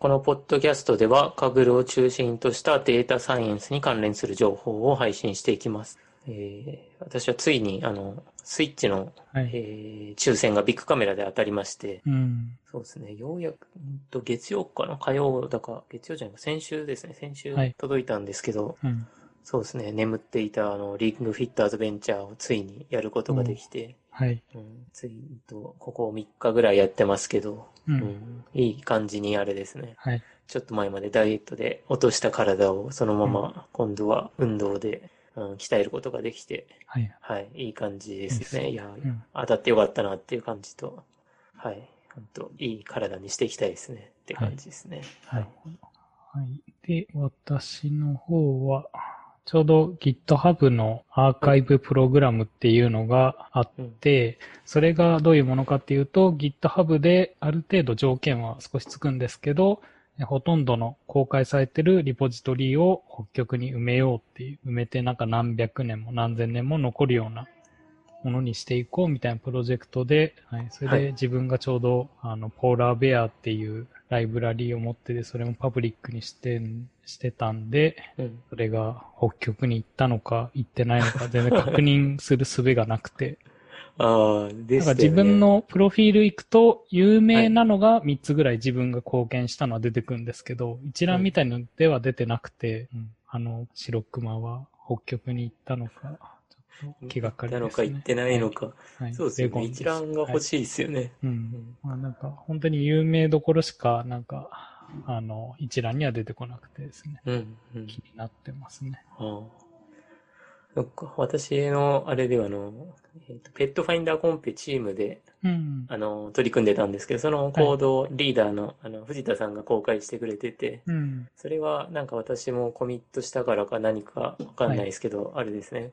このポッドキャストでは、カグルを中心としたデータサイエンスに関連する情報を配信していきます。えー私はついに、あの、スイッチの、はい。えー抽選がビッグカメラで当たりまして、うん。そうですね、ようやく、うんと月曜かな？火曜だか、月曜じゃないか、先週ですね、先週はい届いたんですけど、うん。そうですね、眠っていたあの、リングフィットアドベンチャーをついにやることができて、はい。うん、ついと、ここ3日ぐらいやってますけど、う。うんん、いい感じにあれですね。はい。ちょっと前までダイエットで落とした体をそのまま今度は運動で、うん、鍛えることができて、はい。はい、いい感じですね。いや、ん当たってよかったなっていう感じと、はい、本当いい体にしていきたいですねって感じですね。はい。はい。で、私の方は、ちょうど GitHub のアーカイブプログラムっていうのがあって、それがどういうものかっていうと、GitHub である程度条件は少しつくんですけど、えほとんどの公開されてるリポジトリを北極に埋めようっていう、埋めてなんか何百年も何千年も残るようなものにしていこうみたいなプロジェクトで、はい、それはい。で自分がちょうど、あの、ポーラーベアっていうライブラリーを持ってて、それもパブリックにしてん、してたんで、うん。それが北極に行ったのか行ってないのか全然確認する術がなくて、ああ、でなんかしたよね。自分のプロフィール行くと、有名なのが3つぐらい自分が貢献したのは出てくるんですけど、一覧みたいのでは出てなくて、うんあの、白熊は北極に行ったのか、気がかりなですね。のか行ってないのか。はいそうですよね。一覧が欲い。しいですよね。うん。まあなんか、本当に有名どころしか、なんか、あの、一覧には出てこなくてですね、うん。うん。気になってますね。ああ。そっか。私の、あれでは、あの、えっと、ペットファインダーコンペチームで、うん。あの、取り組んでたんですけど、そのコードをリーダーの、あの、藤田さんが公開してくれてて、うん。それはなんか私もコミットしたからか何かわかんないですけど、あれですね。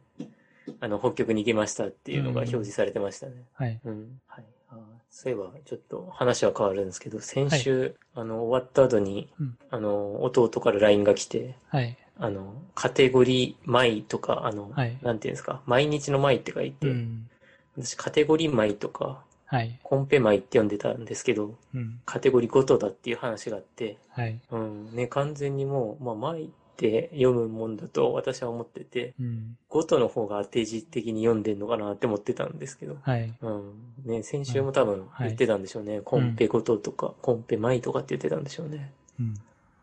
あの、北極に行きましたっていうのが表示されてましたね。はい。うん。はい。あーそういえば、ちょっと話は変わるんですけど、先週、あの、終わった後に、うんあの、弟から LINE が来て、はい。あの、カテゴリー米とか、あの、はいなんていうんですか、毎日の米って書いて、うん。私カテゴリー米とか、はい。コンペ米って呼んでたんですけど、うん。カテゴリーごとだっていう話があって、はい。うん、ね、完全にもう、まあ、米って読むもんだと私は思ってて、うん。ごとの方が当て字的に読んでんのかなって思ってたんですけど、はい。うん、ね、先週も多分はい言ってたんでしょうね。コンペごととか、コンペ米とかって言ってたんでしょうね。うん。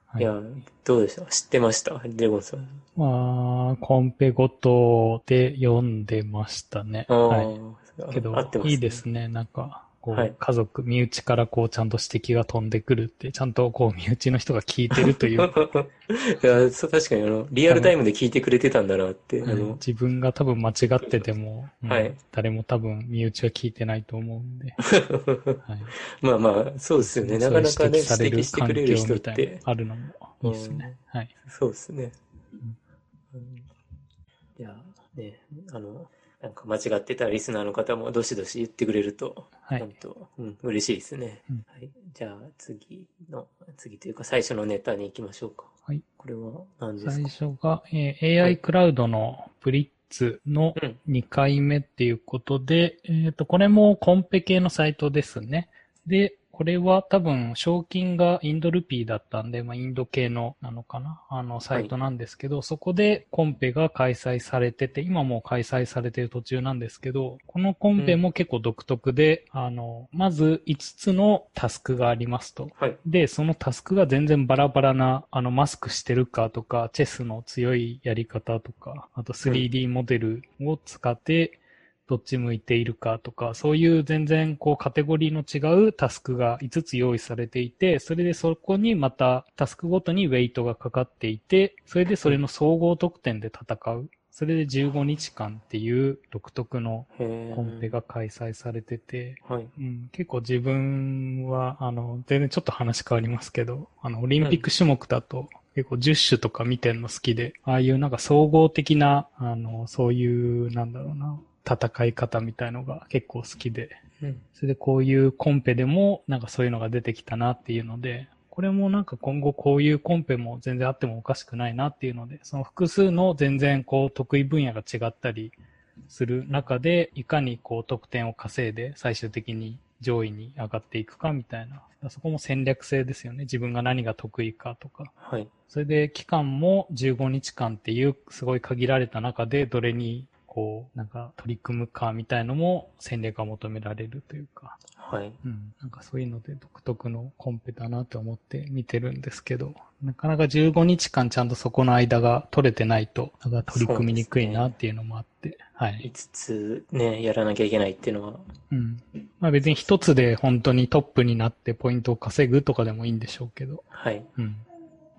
はいいや、どうでした？知ってました？レゴンさん。まあ、コンペごとで読んでましたね。はい。けど合ってます、いいですね。なんか、こう、はい。家族、身内からこう、ちゃんと指摘が飛んでくるって、ちゃんとこう、身内の人が聞いてるという、いや、そう、確かにあの、リアルタイムで聞いてくれてたんだなって、あはいの、自分が多分間違ってても、うんはい。誰も多分身内は聞いてないと思うんで、はい、まあまあ、そうですよね。なかなかね、指摘してくれる人って、あるのもいいですね。はい。そうですね。うん。いや、ね、あの、なんか間違ってたリスナーの方もどしどし言ってくれると、はい。本当、うん、嬉しいですね。うんはい。じゃあ、次の、次というか最初のネタに行きましょうか。はい。これは何です最か初が、えー AI クラウドのブリッツのうん。2回目っていうことで、えっ、と、これもコンペ系のサイトですね。で、これは多分賞金がインドルピーだったんで、まあ、インド系のなのかな？あの、サイトなんですけど、そこでコンペが開催されてて、今もう開催されてる途中なんですけど、このコンペも結構独特で、あの、まず5つのタスクがありますと。はい。で、そのタスクが全然バラバラな、あの、マスクしてるかとか、チェスの強いやり方とか、あと 3D モデルを使って、どっち向いているかとか、そういう全然こうカテゴリーの違うタスクが5つ用意されていて、それでそこにまたタスクごとにウェイトがかかっていて、それでそれの総合得点で戦う。それで15日間っていう独特のコンペが開催されてて、はい。うん、結構自分は、あの、全然ちょっと話変わりますけど、あの、オリンピック種目だと、結構10種とか見てんの好きで、ああいうなんか総合的な、あの、そういう、なんだろうな、戦い方みたいのが結構好きで、うん。それでこういうコンペでも、なんかそういうのが出てきたなっていうので、これもなんか今後こういうコンペも全然あってもおかしくないなっていうので、その複数の全然こう得意分野が違ったりする中で、いかにこう得点を稼いで最終的に上位に上がっていくかみたいな。そこも戦略性ですよね。自分が何が得意かとか。はい。それで期間も15日間っていうすごい限られた中でどれにこう、なんか取り組むかみたいのも戦略が求められるというか。はい。うん。なんかそういうので独特のコンペだなって思って見てるんですけど、なかなか15日間ちゃんとそこの間が取れてないと、なんか取り組みにくいなっていうのもあって、はい。5つね、やらなきゃいけないっていうのは、うん。まあ別に一つで本当にトップになってポイントを稼ぐとかでもいいんでしょうけど、はい。うん。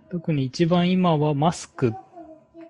特に一番今はマスクっ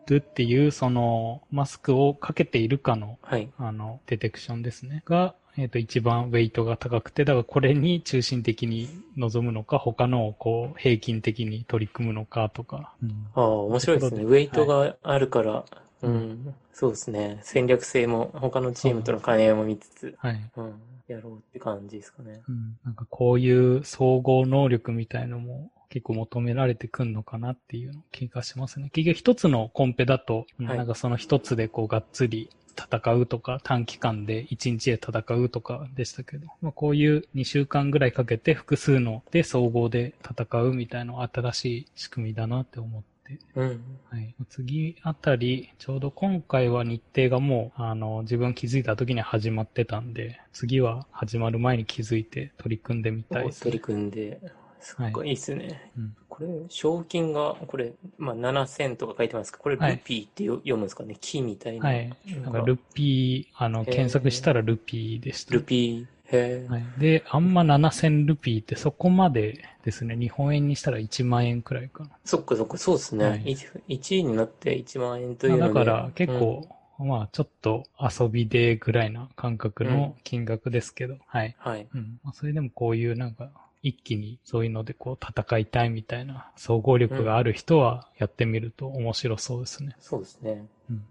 ていう、その、マスクをかけているかの、はい。あの、デテクションですね。が、えっ、と、一番ウェイトが高くて、だからこれに中心的に臨むのか、他のをこう、平均的に取り組むのかとか。うんああ、面白いですね。ウェイトがあるから、うん、そうですね。戦略性も他のチームとの兼ね合いも見つつ、はい。うん、やろうって感じですかね。うん。なんかこういう総合能力みたいのも結構求められてくんのかなっていう気がしますね。結局一つのコンペだと、うんはいなんかその一つでこうがっつり戦うとか、短期間で1日で戦うとかでしたけど、まあ、こういう2週間ぐらいかけて複数ので総合で戦うみたいな新しい仕組みだなって思って。うん。はい。次あたり、ちょうど今回は日程がもう、あの、自分気づいた時に始まってたんで、次は始まる前に気づいて取り組んでみたいです、取り組んで、すっごいいいですね。うんこれ、賞金が、これ、まあ、7000とか書いてますけど、これ、はいルピーってよ読むんですかね？木みたいな。はい。なんんかルピー、あの、検索したらルピーでした。ルピー。へえ、はい。で、あんま7000ルピーってそこまでですね、日本円にしたら1万円くらいかな。そっかそっか、そうですね。はい1位になって1万円というのだから結構、まあちょっと遊びでぐらいな感覚の金額ですけど、はい。うんはい。うん。まあそれでもこういうなんか、一気にそういうのでこう戦いたいみたいな総合力がある人はやってみると面白そうですね。そうですね。うん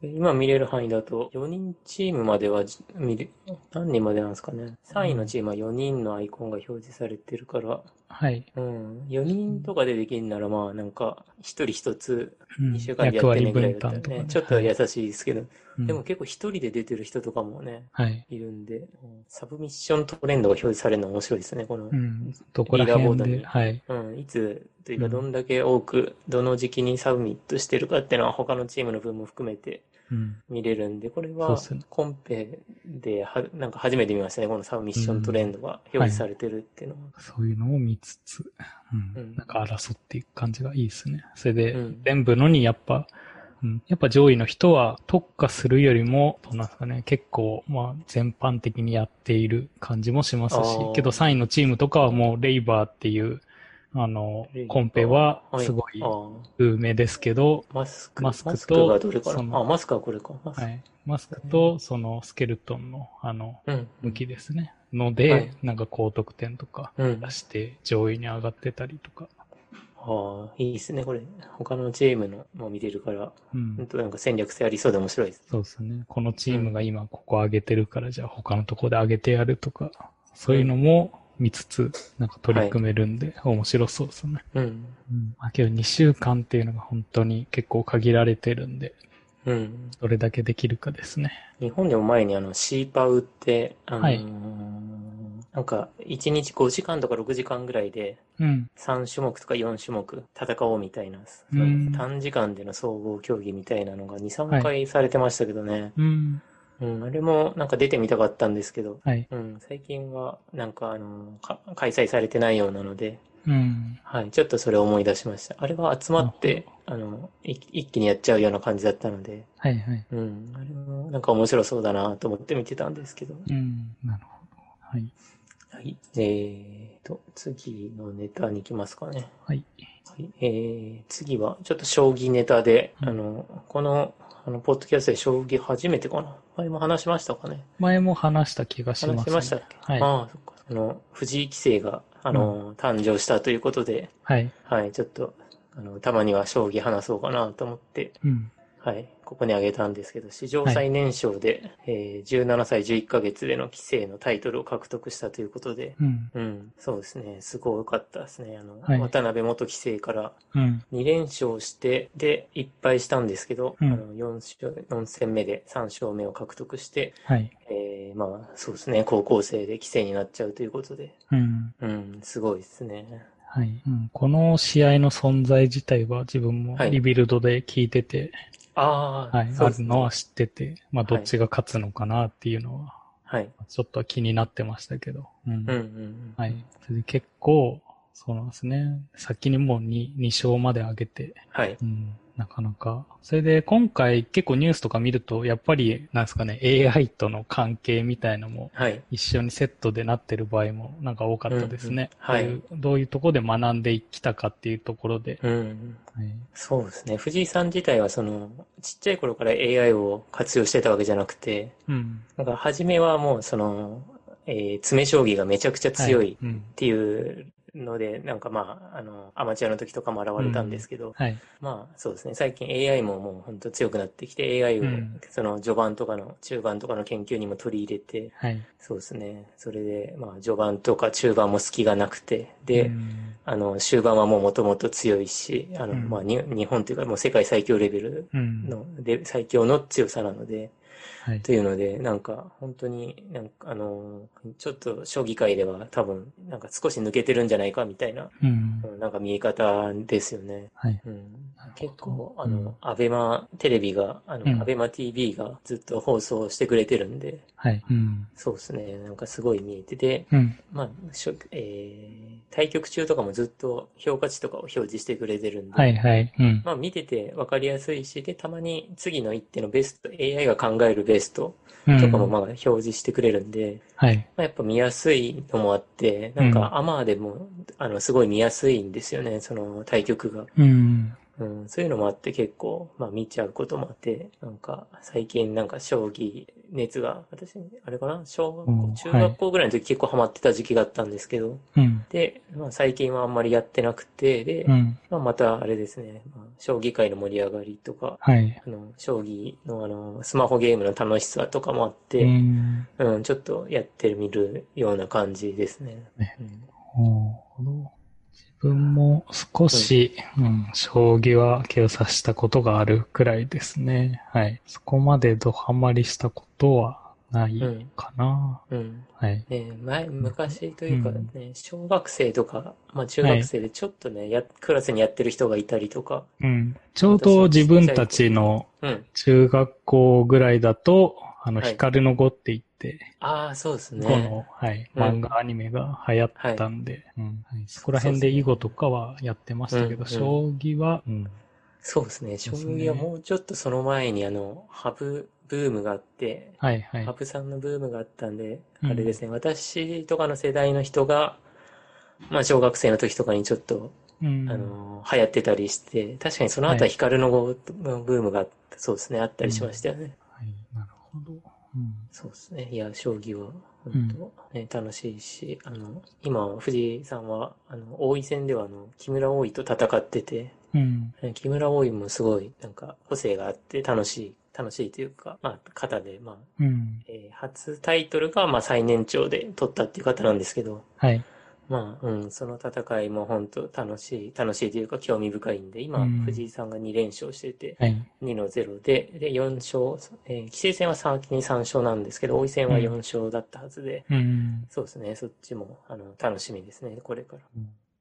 今見れる範囲だと、4人チームまではじ見れ、何人までなんですかね。3位のチームは4人のアイコンが表示されてるから、はい。うん。4人とかでできるなら、まあ、なんか、1人1つ、うん2週間でやってねぐらい分だったらね、担とかね。ちょっと優しいですけど、うんでも結構1人で出てる人とかもね、はい。いるんで、うんサブミッショントレンドが表示されるの面白いですね、このう。ん。どこらリーダーボー辺で、ドにはい。うん、いつというか、うんどんだけ多く、どの時期にサブミットしてるかっていうのは他のチームの分も含めてうん。見れるんで、これはコンペでは、なんか初めて見ましたね、このサブミッショントレンドが表示されてるっていうのは。そういうのを見つつ、うん。うん。なんか争っていく感じがいいですね。それで、うん。全部のにやっぱ、うん、やっぱ上位の人は特化するよりも、どうなんですかね、結構、まあ、全般的にやっている感じもしますしけど3位のチームとかはもうレイバーっていう、あのコンペはすごい有名ですけど、マスク、マスクとあ、マスクはこれか。マスクはい。マスクと、そのスケルトンの、あの、うん。向きですね。ので、はいなんか高得点とかうん。出して上位に上がってたりとか。ああ、いいですね、これ。他のチームのも見れるから、うん本。当なんか戦略性ありそうで面白いです。そうですね。このチームが今ここ上げてるから、じゃあ他のとこで上げてやるとか、そういうのも見つつ、なんか取り組めるんで、面白そうですね。うん。うん。まあけど2週間っていうのが本当に結構限られてるんで、うん。どれだけできるかですね。日本でも前にあの、シーパウって、あのーはいなんか、1日5時間とか6時間ぐらいで、うん。3種目とか4種目戦おうみたいな、うん短時間での総合競技みたいなのが2、3回されてましたけどね。うん。うん、あれもなんか出てみたかったんですけど、はい。うん、最近はなんかあのか開催されてないようなので、うん。はい、ちょっとそれを思い出しました。あれは集まって、あの、い一気にやっちゃうような感じだったので、はいはい。うん、あれもなんか面白そうだなと思って見てたんですけど。うん。なるほど。はい。はい。えーと、次のネタに行きますかね。はい。はい。えー、次は、ちょっと将棋ネタで、うんあの、この、あの、ポッドキャストで将棋初めてかな前も話しましたかね前も話した気がします、ね。話しましたっけ？はい。ああ、そっか。あの、藤井棋聖が、あの、誕生したということで、はい。はい、ちょっと、あの、たまには将棋話そうかなと思って、うん。はい、ここに挙げたんですけど、史上最年少で、えー17歳11ヶ月での棋聖のタイトルを獲得したということで、うん。うん、そうですね、すごかったですね。あの、はい渡辺元棋聖からうん。2連勝して、で、1敗したんですけど、うんあの 4, 勝4戦目で3勝目を獲得して、はい。えーまあ、そうですね、高校生で棋聖になっちゃうということで、うん。うん、すごいですね。はい。うん、この試合の存在自体は自分もはいリビルドで聞いてて、ああ、はい。あるのは知ってて、まあ、どっちが勝つのかなっていうのは、はい。ちょっと気になってましたけど。うん。うんうんうん。はい。それで結構、そうなんですね。先にもう 2, 2勝まで上げて、はい。うん。なかなか。それで今回結構ニュースとか見ると、やっぱり、なんですかね、AI との関係みたいのもはい。一緒にセットでなってる場合もなんか多かったですね。うんうんはいどういうところで学んできたかっていうところで。うん。はい。そうですね。藤井さん自体はその、ちっちゃい頃から AI を活用してたわけじゃなくて、うん。なんか初めはもうその、えー詰将棋がめちゃくちゃ強いうんっ。ていうので、なんかまあ、あの、アマチュアの時とかも現れたんですけど、はい。まあそうですね。最近 AI ももう本当強くなってきて、AI をうんその序盤とかの中盤とかの研究にも取り入れて、はい。そうですね。それで、まあ序盤とか中盤も隙がなくて、で、うんあの、終盤はもうもともと強いし、あの、うんまあに、日本というかもう世界最強レベルうん。の、で、最強の強さなので、はい。というので、なんか、本当に、なんか、あの、ちょっと将棋界では多分、なんか少し抜けてるんじゃないかみたいな、うん。うんなんか見え方ですよね。はい。うん結構、あうんの、アベマテレビが、あうんの、アベマ TV がずっと放送してくれてるんで、はい。うん。そうですね、なんかすごい見えてて、うん。まあ、しょえー対局中とかもずっと評価値とかを表示してくれてるんで、はい。はい。うん。まあ見てて分かりやすいし、で、たまに次の一手のベスト、AI が考えるベストうんとかもまあ表示してくれるんで、はい。まあ、やっぱ見やすいのもあって、なんかアマーでも、あの、すごい見やすいんですよね、その対局が。うん。うん、そういうのもあって結構、まあ見ちゃうこともあって、なんか最近なんか将棋熱が、私、あれかな？小学うん校、中学校ぐらいの時結構ハマってた時期があったんですけど、うん。で、まあ最近はあんまりやってなくて、で、うん。まあまたあれですね、まあ、将棋界の盛り上がりとか、はい。あの、将棋のあの、スマホゲームの楽しさとかもあっうて、ん。うん、ちょっとやってみるような感じですね。ねうんなるほど自分も少し、うん、将棋は手を指したことがあるくらいですね。はい。そこまでドハマりしたことはないかな。うん。はい。ね前、昔というかうんね、小学生とか、まあ中学生でちょっとね、や、クラスにやってる人がいたりとか、うん。ちょうど自分たちのうん。中学校ぐらいだと、あの、はいヒカルの碁って言って、ああ、そうです碁ね。の、はい、うん。漫画アニメが流行ったんで、うん。はい。そこら辺で囲碁とかはやってましたけど、将棋は、うん。そうですね。将棋はもうちょっとその前にあの、ハブブームがあって、はいはい。ハ。ブさんのブームがあったんで、うん。あれですね、私とかの世代の人が、まあ小学生の時とかにちょっと、うん。あの、流行ってたりして、確かにその後ははい。ヒカルの碁のブームが、そうですね、あったりしましたよね。はい、なるほど。うんそうですね。いや、将棋は、本当、ね、楽しいし、あの、今、藤井さんは、あの、王位戦では、あの、木村王位と戦ってて、うん。ね木村王位もすごい、なんか、個性があって楽しい、楽しいというか、まあ、方で、まあ、うん。えー初タイトルが、まあ、最年長で取ったっていう方なんですけど、はい。まあ、うん、その戦いも本当楽しい、楽しいというか興味深いんで、今、うん藤井さんが2連勝してて、はい。2の0で、で、4勝、えー、棋聖戦は先に3勝なんですけど、王位戦は4勝だったはずで、うん。そうですね、そっちも、あの、楽しみですね、これから。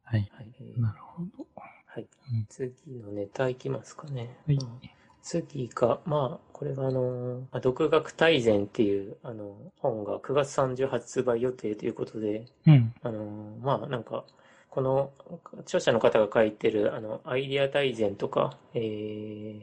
はい。はい。えーなるほど。はいうん。次のネタいきますかね。はいうん次が、まあ、これがあの、まあ独学大全っていう、あの、本が9月30発売予定ということで、うん。あの、まあ、なんか、この、著者の方が書いてる、あの、アイディア大全とか、えー、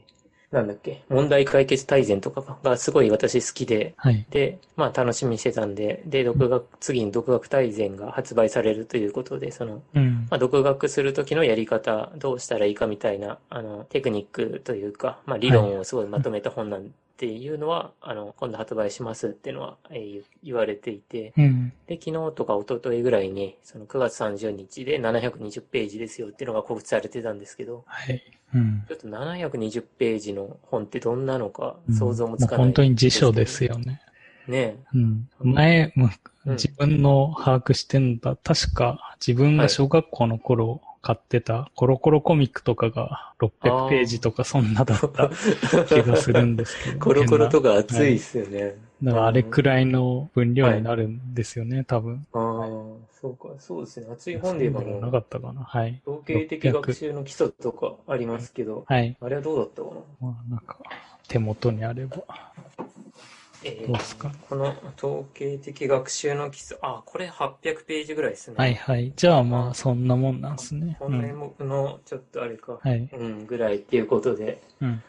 なんだっけ、問題解決大全とかがすごい私好きで、はい。で、まあ楽しみにしてたんで、で、独学、次に独学大全が発売されるということで、その、うん。まあ、独学するときのやり方、どうしたらいいかみたいな、あの、テクニックというか、まあ、理論をすごいまとめた本なんっていうのは、あの、今度発売しますっていうのは、えー言われていて、うん。で、昨日とか一昨日ぐらいに、その9月30日で720ページですよっていうのが告知されてたんですけど、はい。うん。ちょっと720ページの本ってどんなのかうん想像もつかない、もう本当に辞書です。よね。ねうん。前、自分の把握してんだ。確か自分が小学校の頃買ってたコロコロコミックとかが600ページとかそんなだった 気がするんですけど。コロコロとか。か熱いっすよね。だからあれくらいの分量になるんですよね、多分。ああ、そうか、そうですね。熱い本で言えばもう、なかったかな。はい。統計的学習の基礎とかありますけど、はい。あれはどうだったかな？まあ、なんか、手元にあれば。えーどうっすか？この統計的学習の基礎、あ、これ800ページぐらいですね。はいはい。じゃあまあ、そんなもんなんですね。う本年ん。目のちょっとあれか、はい。うん、ぐらいっていうことで。うん。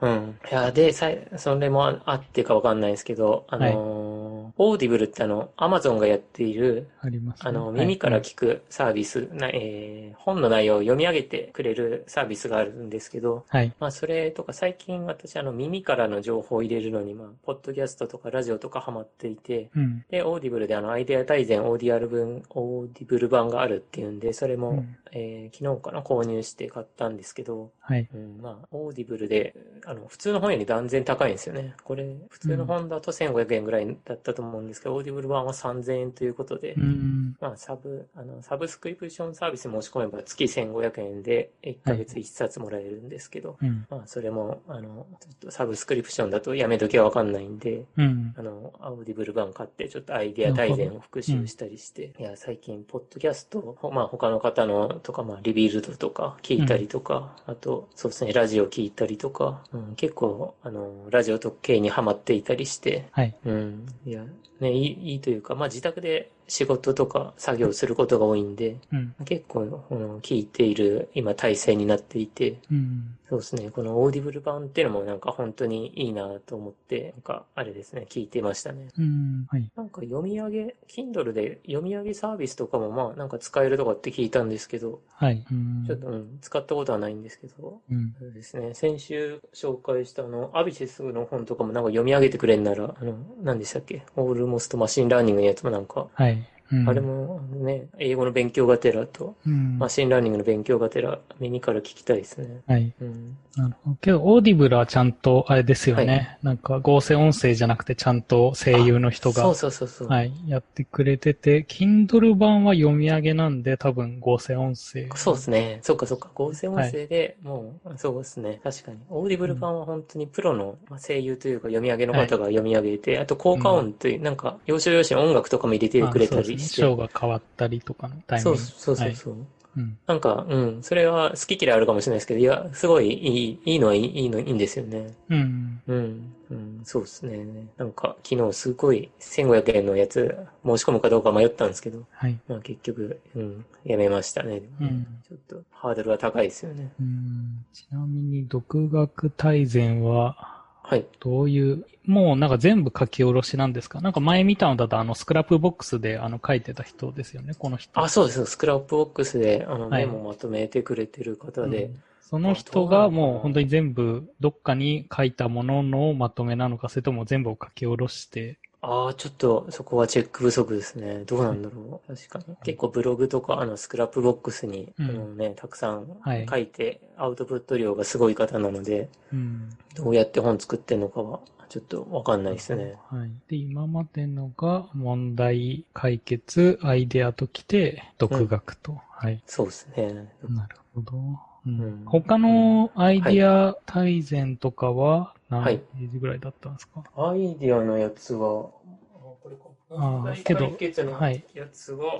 うん。いや、で、それもああってかわかんないですけど、あのー Audible ってあの、アマゾンがやっている、ありますね。あの、はい耳から聞くサービス、なえー本の内容を読み上げてくれるサービスがあるんですけど、はい。まあ、それとか最近私あの耳からの情報を入れるのに、まあ、ポッドキャストとかラジオとかハマっていて、うん。で、 Audible であの、アイデア大全オーディアル分、 Audible 版があるっていうんで、それも、うんえー昨日かな、購入して買ったんですけど、はい。うん、まあ、 Audible で、あの、普通の本より断然高いんですよね。これ、普通の本だと1500円ぐらいだったと思うんですけど、 Audible 版は3000円ということで、うん。まあ、サブ、あの、サブスクリプションサービスに申し込めば月1500円で1ヶ月1冊もらえるんですけど、うん。まあ、それも、あの、ちょっとサブスクリプションだとやめ時はわかんないんで、うん。あの、 Audible 版買って、ちょっとアイデア大全を復習したりして、いや、最近、ポッドキャスト、ほまあ、他の方のとか、まあ、 Rebuild とか聞いたりとか、あと、そうですね、ラジオ聞いたりとか、うん、結構、あの、ラジオ特系にハマっていたりして、はい。うん、いや、ね、いい、いいというか、まあ、自宅で仕事とか作業することが多いんで、うん。結構、うん、聞いている今体制になっていて、うん。そうですね。この Audible 版っていうのもなんか本当にいいなと思って、なんかあれですね、聞いてましたね。うん。はい。なんか読み上げ、Kindle で読み上げサービスとかもまあなんか使えるとかって聞いたんですけど、はい。うんちょっとうん、使ったことはないんですけど、うん。そうですね。先週紹介したあの、アビシスの本とかもなんか読み上げてくれんなら、あの、何でしたっけ？ almost machine learning のやつもなんか、はい。うんあれ、もね、英語の勉強がてらと、うん。 machine learning の勉強がてら、耳から聞きたいですね。はい。うん。なるほど。けど、 Audible はちゃんと、あれですよね。はなんか、合成音声じゃなくて、ちゃんと声優の人が、そうそうそうそう。はい、やってくれてて、Kindle 版は読み上げなんで、多分合成音声。そうですね。そっかそっか。合成音声で、もう、そうですね。確かに。 Audible 版は本当にプロのまあ声優というか読み上げの方が読み上げて、あと効果音という、なんか、要所要所に音楽とかも入れてくれたりして。章が変わったりとかのタイミング。そうそうそうはいそう。うん。なんか、うん、それは好き嫌いあるかもしれないですけど、いや、すごいいい、いいのはいいいいの、いいんですよね。うん。うん、うん、そうですね。なんか、昨日すごい1500円のやつ申し込むかどうか迷ったんですけど、はい。まあ結局、うん、やめましたね。うんちょっとハードルは高いですよね。うんちなみに、独学大全は、はい。どういう、もうなんか全部書き下ろしなんですか？なんか前見たのだと、あの、スクラップボックスで、あの、書いてた人ですよね、この人。あ、そうです。 Scrapbox で、あの、はいメモまとめてくれてる方で、うんその人がもう本当に全部どっかに書いたもののまとめなのか、それとも全部を書き下ろして、ああ、ちょっとそこはチェック不足ですね。どうなんだろう。確かに。結構ブログとか、あの、 Scrapbox に、うんあのね、たくさんはい書いて、アウトプット量がすごい方なので、うん。どうやって本作ってんのかは、ちょっとわかんないですね。はい。で、今までのが問題解決、アイデアときて、独学と。はい。そうですね。なるほど。うんうん他のアイデア大全とかは何はいページぐらいだったんですか、アイディアのやつは、あこれか。あー問題けどはいやつは、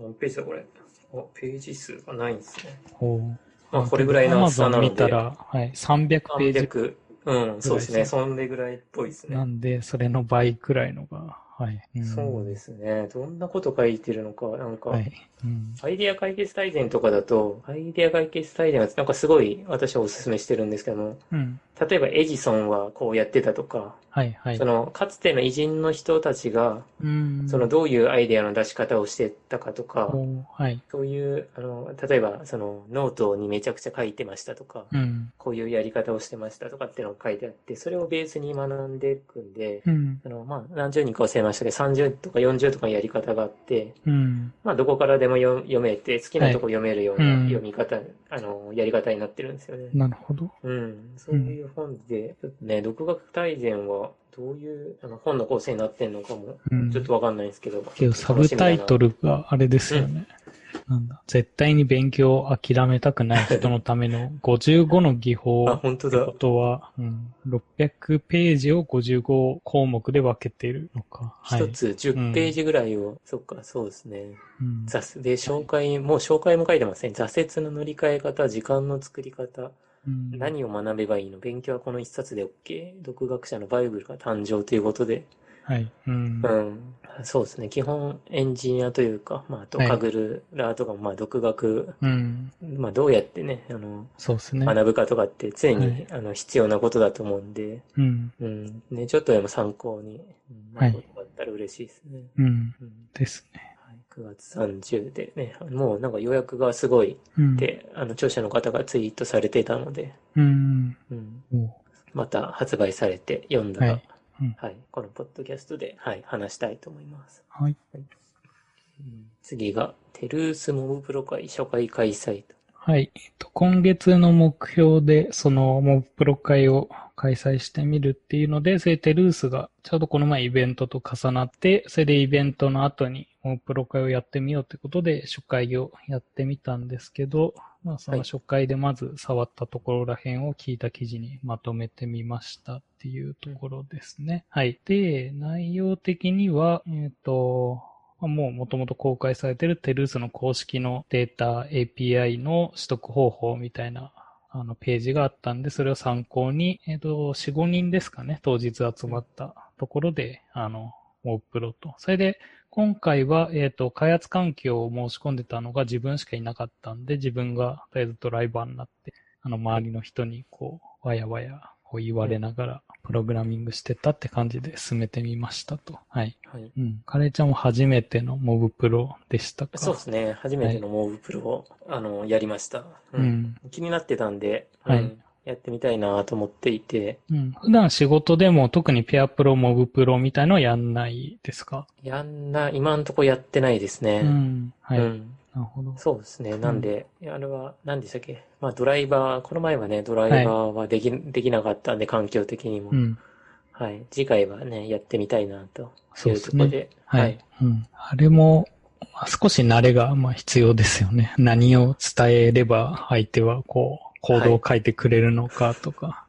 何ページだこれ？あ、ページ数がないんですね。ほう。まあ、これぐらいの厚さなので、見たら、はい、300ページ300。うん、そうですね。そんでぐらいっぽいですね。なんで、それの倍くらいのがはい。んそうで。すね。どんなこと書いてるのか、なんか、はい。うん。アイデア解決大全とかだと、アイデア解決大全はなんかすごい私はお勧めしてるんですけども、うん。例えばエジソンはこうやってたとか、はい、はいそ。のかつての偉人の人たちが、うん。そのどういうアイデアの出し方をしてたかとか、はい。そういう、あの、例えばそのノートにめちゃくちゃ書いてましたとか、うん。こういうやり方をしてましたとかっていうのが書いてあって、それをベースに学んでいくんで、うん。あの、まあ、何十人か忘れましたけど、30とか40とかのやり方があって、うん。まあ、どこからでも読読めて、好きなとこ読めるようはいうなん読み方、あの、やり方になってるんですよね。なるほど。うん。そういう本で、ちょっとね、独学大全は、どういう、あの、本の構成になってんのかも、うん。ちょっとわかんないんですけど。けど、サブタイトル。ルがあれですよね。なんだ。絶対に勉強を諦めたくない人のための 55の技法あ、っ本当だてこ。とは、うん、600ページを55項目で分けているのか。はい。一つ10ページぐらいを、そっか、そうですね。うん、雑で、紹介、もう紹介も書いてますね。挫折の乗り換え方、時間の作り方、うん、何を学べばいいの？勉強はこの一冊で OK。独学者のバイブルが誕生ということで。はい。うん。うん。そうですね。基本エンジニアというか、まあ、あとはいカグルラーとかも、まあ、独学、うん。まあ、どうやってね、あの、そうですね。学ぶかとかって常に、はいあの、必要なことだと思うんで、うん。うん。ね、ちょっとでも参考に、うん、はいなることがあったら嬉しいですね。うん。うん。ですね。はい。9月30でね、もうなんか予約がすごいうん。って、あの、著者の方がツイートされていたので、うん。うん。おまた発売されて読んだら、はいうんはい。このポッドキャストで、はい、話したいと思います。はい。うん次が、テルースモブプロ会初回開催と。はい。えっと、今月の目標で、そのモブプロ会を開催してみるっていうので、それテルースがちょうどこの前イベントと重なって、それでイベントの後にモブプロ会をやってみようってことで初回をやってみたんですけど、まあその初回でまず触ったところら辺を聞いた記事にまとめてみましたっていうところですね。はい。で、内容的には、えっ、と、まあもう元々公開されているテルースの公式のデータ API の取得方法みたいなあのページがあったんで、それを参考に、えっ、と、4、5人ですかね、当日集まったところで、あの、モープロと。それで、今回は、えっ、と、開発環境を申し込んでたのが自分しかいなかったんで、自分がとりあえずドライバーになって、あの、周りの人にこう、わやわや、こう言われながら、プログラミングしてたって感じで進めてみましたと。はい。はい。うん。カレーちゃんも初めてのモブプロでしたか？そうですね。初めてのモーブプロを、あの、やりました。う。ん。気になってたんで、はいうんやってみたいなと思っていて、うん。普段仕事でも特にペアプロ、モブプロみたいのはやんないですか？やんな、今んとこやってないですね。うん。はい。うんなるほど。そうですね。なんで、あれは、何でしたっけ？まあ、ドライバー、この前はね、ドライバーはでき、できなかったんで、環境的にも。うん。はい。次回はね、やってみたいな、とそうですね。いうところで。はい。うん。あれも、まあ少し慣れがまあ必要ですよね。何を伝えれば相手はこう、コードを書いてくれるのかとか。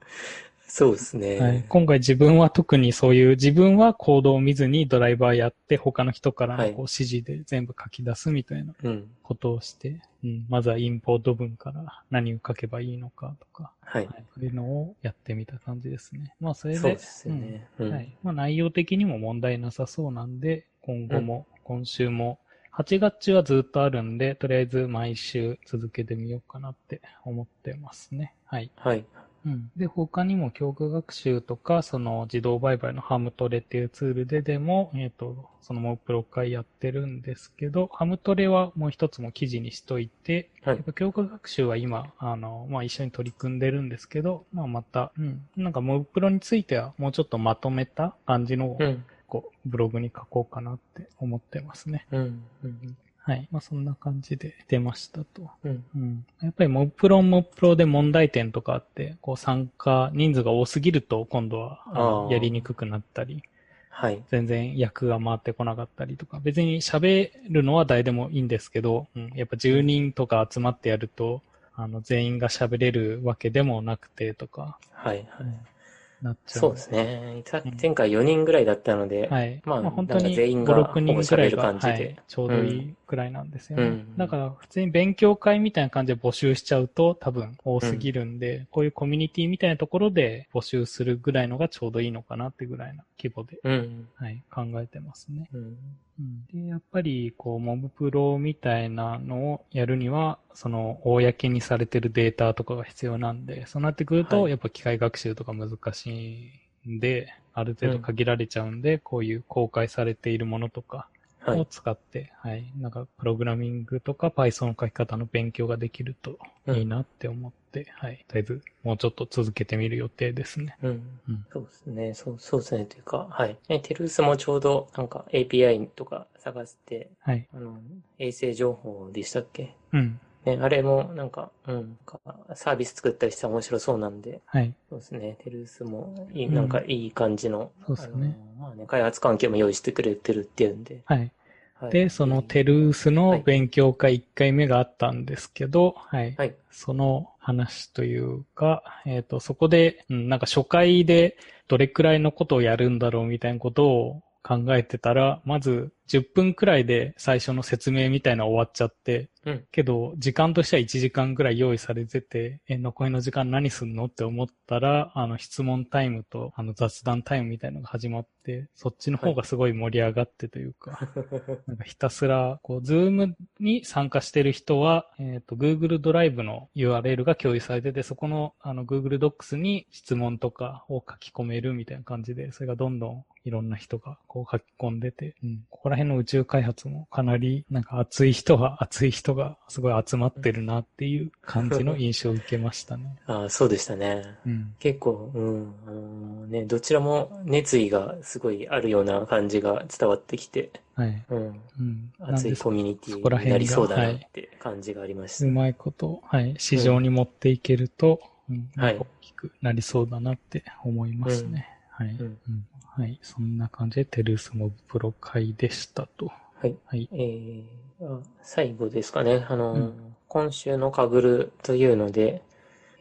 そうですね。はい、今回自分は特にそういう自分はコードを見ずにドライバーやって他の人からのはいこう指示で全部書き出すみたいなうん。ことをして、うん、まずはインポート文から何を書けばいいのかとか、はい。はい、そういうのをやってみた感じですね。まあそれで、そうですよね。うん。うんはいまあ、内容的にも問題なさそうなんで、今後も、今週も、8月中はずっとあるんで、とりあえず毎週続けてみようかなって思ってますね。はい。はい。うん。で、他にも教科学習とか、その自動売買のハムトレっていうツールででも、えっ、と、そのモプロ会やってるんですけど、ハムトレはもう一つも記事にしといて、はいやっぱ教科学習は今、あの、まあ、一緒に取り組んでるんですけど、まあ、また、うん。なんかモプロについてはもうちょっとまとめた感じのを、うん。こう、ブログに書こうかなって思ってますね。うん。うん。はい。まあ、そんな感じで出ましたと。うん。うん。やっぱりモプロモプロで問題点とかあって、こう参加人数が多すぎると今度はやりにくくなったり、はい。全然役が回ってこなかったりとか、別に喋るのは誰でもいいんですけど、うん、やっぱ10人とか集まってやると、あの全員が喋れるわけでもなくてとか、はい。はい。なっちゃう。そうですね。前回4人ぐらいだったので、はい。まあ本当に全員5、が6人ぐらいではい、ちょうどいいくらいなんですよね。うん、だから普通に勉強会みたいな感じで募集しちゃうと多分多すぎるんで、うん、こういうコミュニティみたいなところで募集するぐらいのがちょうどいいのかなってぐらいな規模で、うん、はい、考えてますね。で、やっぱり、こう、モブプロみたいなのをやるには、その、公にされてるデータとかが必要なんで、そうなってくると、やっぱ機械学習とか難しいんで、ある程度限られちゃうんで、こういう公開されているものとか、を使って、はい、はい。なんか、プログラミングとか Python の書き方の勉強ができるといいなって思って、うん、はい。とりあえず、もうちょっと続けてみる予定ですね。うん。うん、そうですね。そう、そうですね。というか、はい。ね、テルースもちょうど、なんか API とか探して、はい。あの、衛星情報でしたっけ？うん。ね、あれもなんか、うん、サービス作ったりしたら面白そうなんで、はい。そうですね、テルースもいい、なんかいい感じの、そうですね。まあね、開発環境も用意してくれてるっていうんで、はい。で、そのテルースの勉強会1回目があったんですけど、はい。はい、その話というか、えっ、ー、と、そこで、うん、なんか初回でどれくらいのことをやるんだろうみたいなことを考えてたら、まず10分くらいで最初の説明みたいな終わっちゃって、うん、けど時間としては1時間くらい用意されてて、え、残りの時間何すんのって思ったら、あの質問タイムとあの雑談タイムみたいなのが始まって、そっちの方がすごい盛り上がってというか、はい、なんかひたすら、こう、ズームに参加してる人は、えっ、ー、と、Google ドライブの URL が共有されてて、そこのあの Google Docs に質問とかを書き込めるみたいな感じで、それがどんどんいろんな人がこう書き込んでて、うん、ここら辺の宇宙開発もかなりなんか熱い人が熱い人がすごい集まってるなっていう感じの印象を受けましたね。ああ、そうでしたね。うん、結構、うん、あのね、どちらも熱意がすごいあるような感じが伝わってきて、はい。うん。うん、熱いコミュニティになりそうだなって感じがありました、はい、うまいこと、はい。市場に持っていけると、うん、はい。大きくなりそうだなって思いますね。はい、うん。はい。そんな感じで、テルスモブプロ会でしたと。はい。はい。えー、最後ですかね。あの、うん、今週のかぐるというので、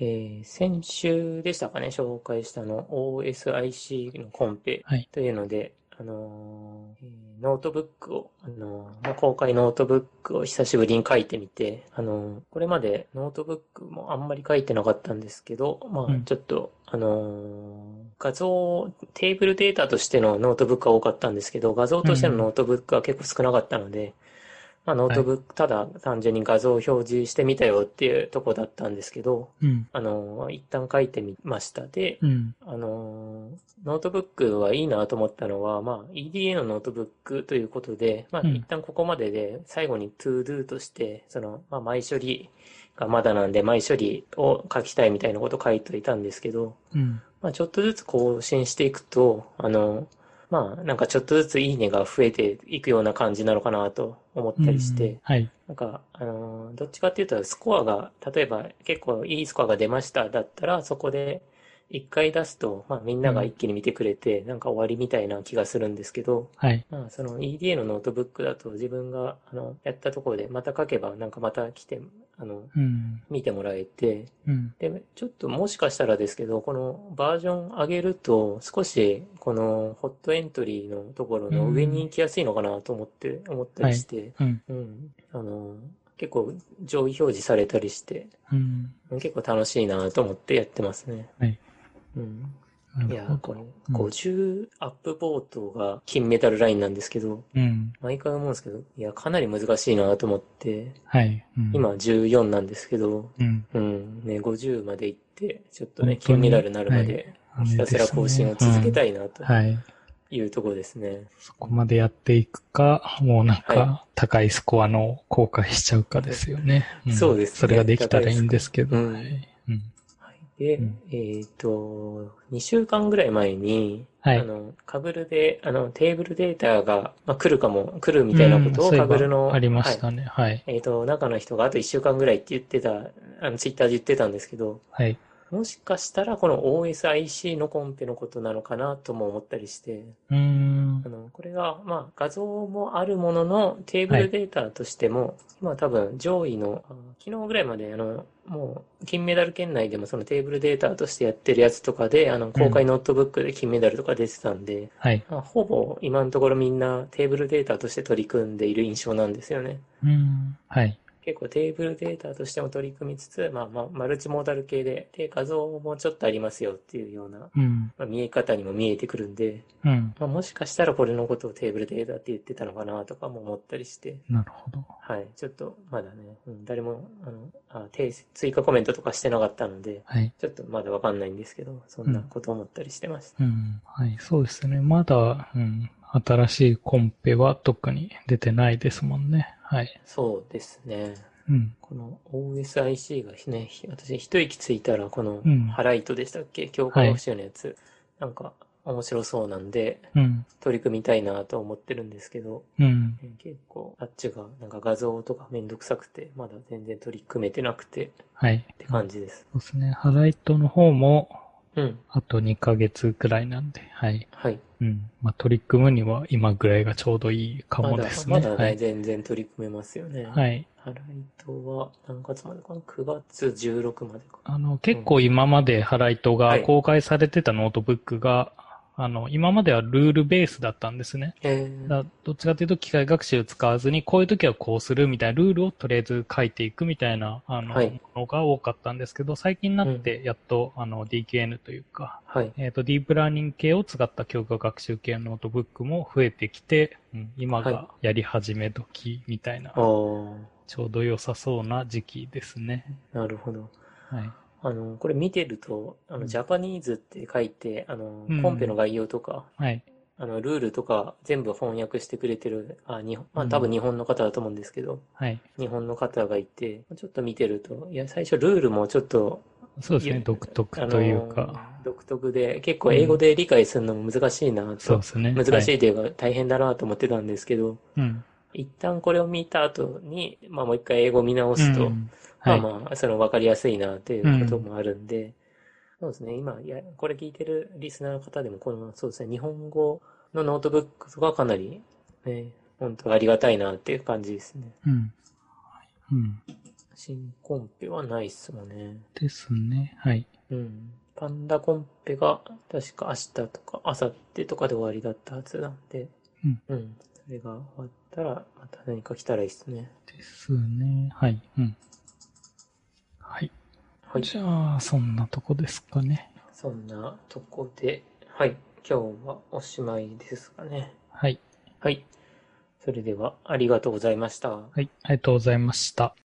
えー、先週でしたかね、紹介したの OSIC のコンペというので、はいあのー、ノートブックを、あのー、公開ノートブックを久しぶりに書いてみて、あのー、これまでノートブックもあんまり書いてなかったんですけど、まあ、ちょっと、うん、あの画像、テーブルデータとしてのノートブックは多かったんですけど、画像としてのノートブックは結構少なかったので、まあ、ノートブック、ただ単純に画像を表示してみたよっていうとこだったんですけど、うん、あの、一旦書いてみました。で、うん、あの、ノートブックはいいなと思ったのは、まあ、EDA のノートブックということで、まあ、一旦ここまでで最後に to do として、その、まあ、前処理がまだなんで、前処理を書きたいみたいなことを書いていたんですけど、うん、まあ、ちょっとずつ更新していくと、あの、まあ、なんかちょっとずついいねが増えていくような感じなのかなと思ったりして、うん、はい。なんか、あのー、どっちかっていうと、スコアが、例えば結構いいスコアが出ましただったら、そこで一回出すと、まあみんなが一気に見てくれて、うん、なんか終わりみたいな気がするんですけど、はい。まあその EDA のノートブックだと自分が、あの、やったところでまた書けば、なんかまた来て、あの、うん、見てもらえて、うん、で、ちょっともしかしたらですけど、このバージョン上げると、少し、このホットエントリーのところの上に行きやすいのかなと思って、思ったりして、はい、うん、うん。あの、結構上位表示されたりして、うん、結構楽しいなと思ってやってますね。はい。うん。いや、これ、50アップボートが金メダルラインなんですけど、うん、毎回思うんですけど、いや、かなり難しいなと思って、はい。うん、今14なんですけど、うん、うん、ね、50まで行って、ちょっとね、金メダルになるまで、ひたすら更新を続けたいなと。はい。いうところですね。そこまでやっていくか、もうなんか、高いスコアの公開しちゃうかですよね。そうですね。それができたらいいんですけど。うん、はいで、うん、えっ、ー、と、2週間ぐらい前に、はい、あの、カブルで、あの、テーブルデータが、まあ、来るかも、来るみたいなことをカブルの、ありましたね。はい。はい、えっ、ー、と、中の人があと1週間ぐらいって言ってた、あの、ツイッターで言ってたんですけど、はい。もしかしたらこの OSIC のコンペのことなのかなとも思ったりして、うーんあ。の、これが、まあ、画像もあるものの、テーブルデータとしても、今多分上位の、あ昨日ぐらいまで、あの、もう、金メダル圏内でもそのテーブルデータとしてやってるやつとかで、あの、公開ノートブックで金メダルとか出てたんで、はい。まあ、ほぼ今のところみんなテーブルデータとして取り組んでいる印象なんですよね。うーん。はい。結構テーブルデータとしても取り組みつつ、まあまあ、マルチモーダル系で、で、画像もちょっとありますよっていうような、うん。まあ、見え方にも見えてくるんで、うん。まあ、もしかしたらこれのことをテーブルデータって言ってたのかなとかも思ったりして、なるほど。はい。ちょっとまだね、うん、誰も、あの、あ追加コメントとかしてなかったので、はい。ちょっとまだわかんないんですけど、そんなこと思ったりしてました。うん。はい。そうですね。まだ、うん。新しいコンペは特に出てないですもんね。はい。そうですね。うん。この OSIC がね、ひ私一息ついたらこのうんハライトでしたっけ？強化学習のやつ、なんか面白そうなんでうん。取り組みたいなと思ってるんですけど、うん。え結構あっちがなんか画像とかめんどくさくて、まだ全然取り組めてなくてっはい。て感じです。そうですね。 Halite の方も、うん。あと2ヶ月くらいなんで、はい。はい。うん。まあ、取り組むには今ぐらいがちょうどいいかもですね。まだまだね、はい。全然取り組めますよね。はい。 Halite は何月までか？な ?9 月16までか。あの、結構今まで Halite がはい公開されてたノートブックが、あの、今まではルールベースだったんですね。えー、だどっちかというと機械学習使わずに、こういう時はこうするみたいなルールをとりあえず書いていくみたいな、あの、はいものが多かったんですけど、最近になってやっと、あの、 DQN というか、はい。えっ、と、ディープラーニング系を使った強化学習系のノートブックも増えてきて、うん、今はがやり始め時みたいな、あー、ちょうど良さそうな時期ですね。なるほど。はい。あの、これ見てると、あの、うんジャパニーズって書いて、あのうん、コンペの概要とか、はい。あの、ルールとか全部翻訳してくれてる、あ、日本、まあうん多分日本の方だと思うんですけど、はい。日本の方がいて、ちょっと見てると、いや、最初ルールもちょっと、そうですね。独特というか。あの独特で、結構英語で理解するのも難しいなと、そうですね。難しはいというか大変だなと思ってたんですけど、うん。一旦これを見た後に、まあもう一回英語見直すと、うんはい。まあまあ、その分かりやすいなっていうこともあるんで、そうですね、今、いや、これ聞いてるリスナーの方でも、この、そうですね、日本語のノートブックとかかなり、ね、本当ありがたいなっていう感じですね。うん。うん。新コンペはないっすもんね。ですね。はい。うん。パンダコンペが、確か明日とか、明後日とかで終わりだったはずなんで、うん。うん。それが終わったら、また何か来たらいいっすね。ですね。はい。うん。はい。はい。じゃあ、そんなとこですかね。そんなとこで、はい。今日はおしまいですかね。はい。はい。それでは、ありがとうございました。はい。ありがとうございました。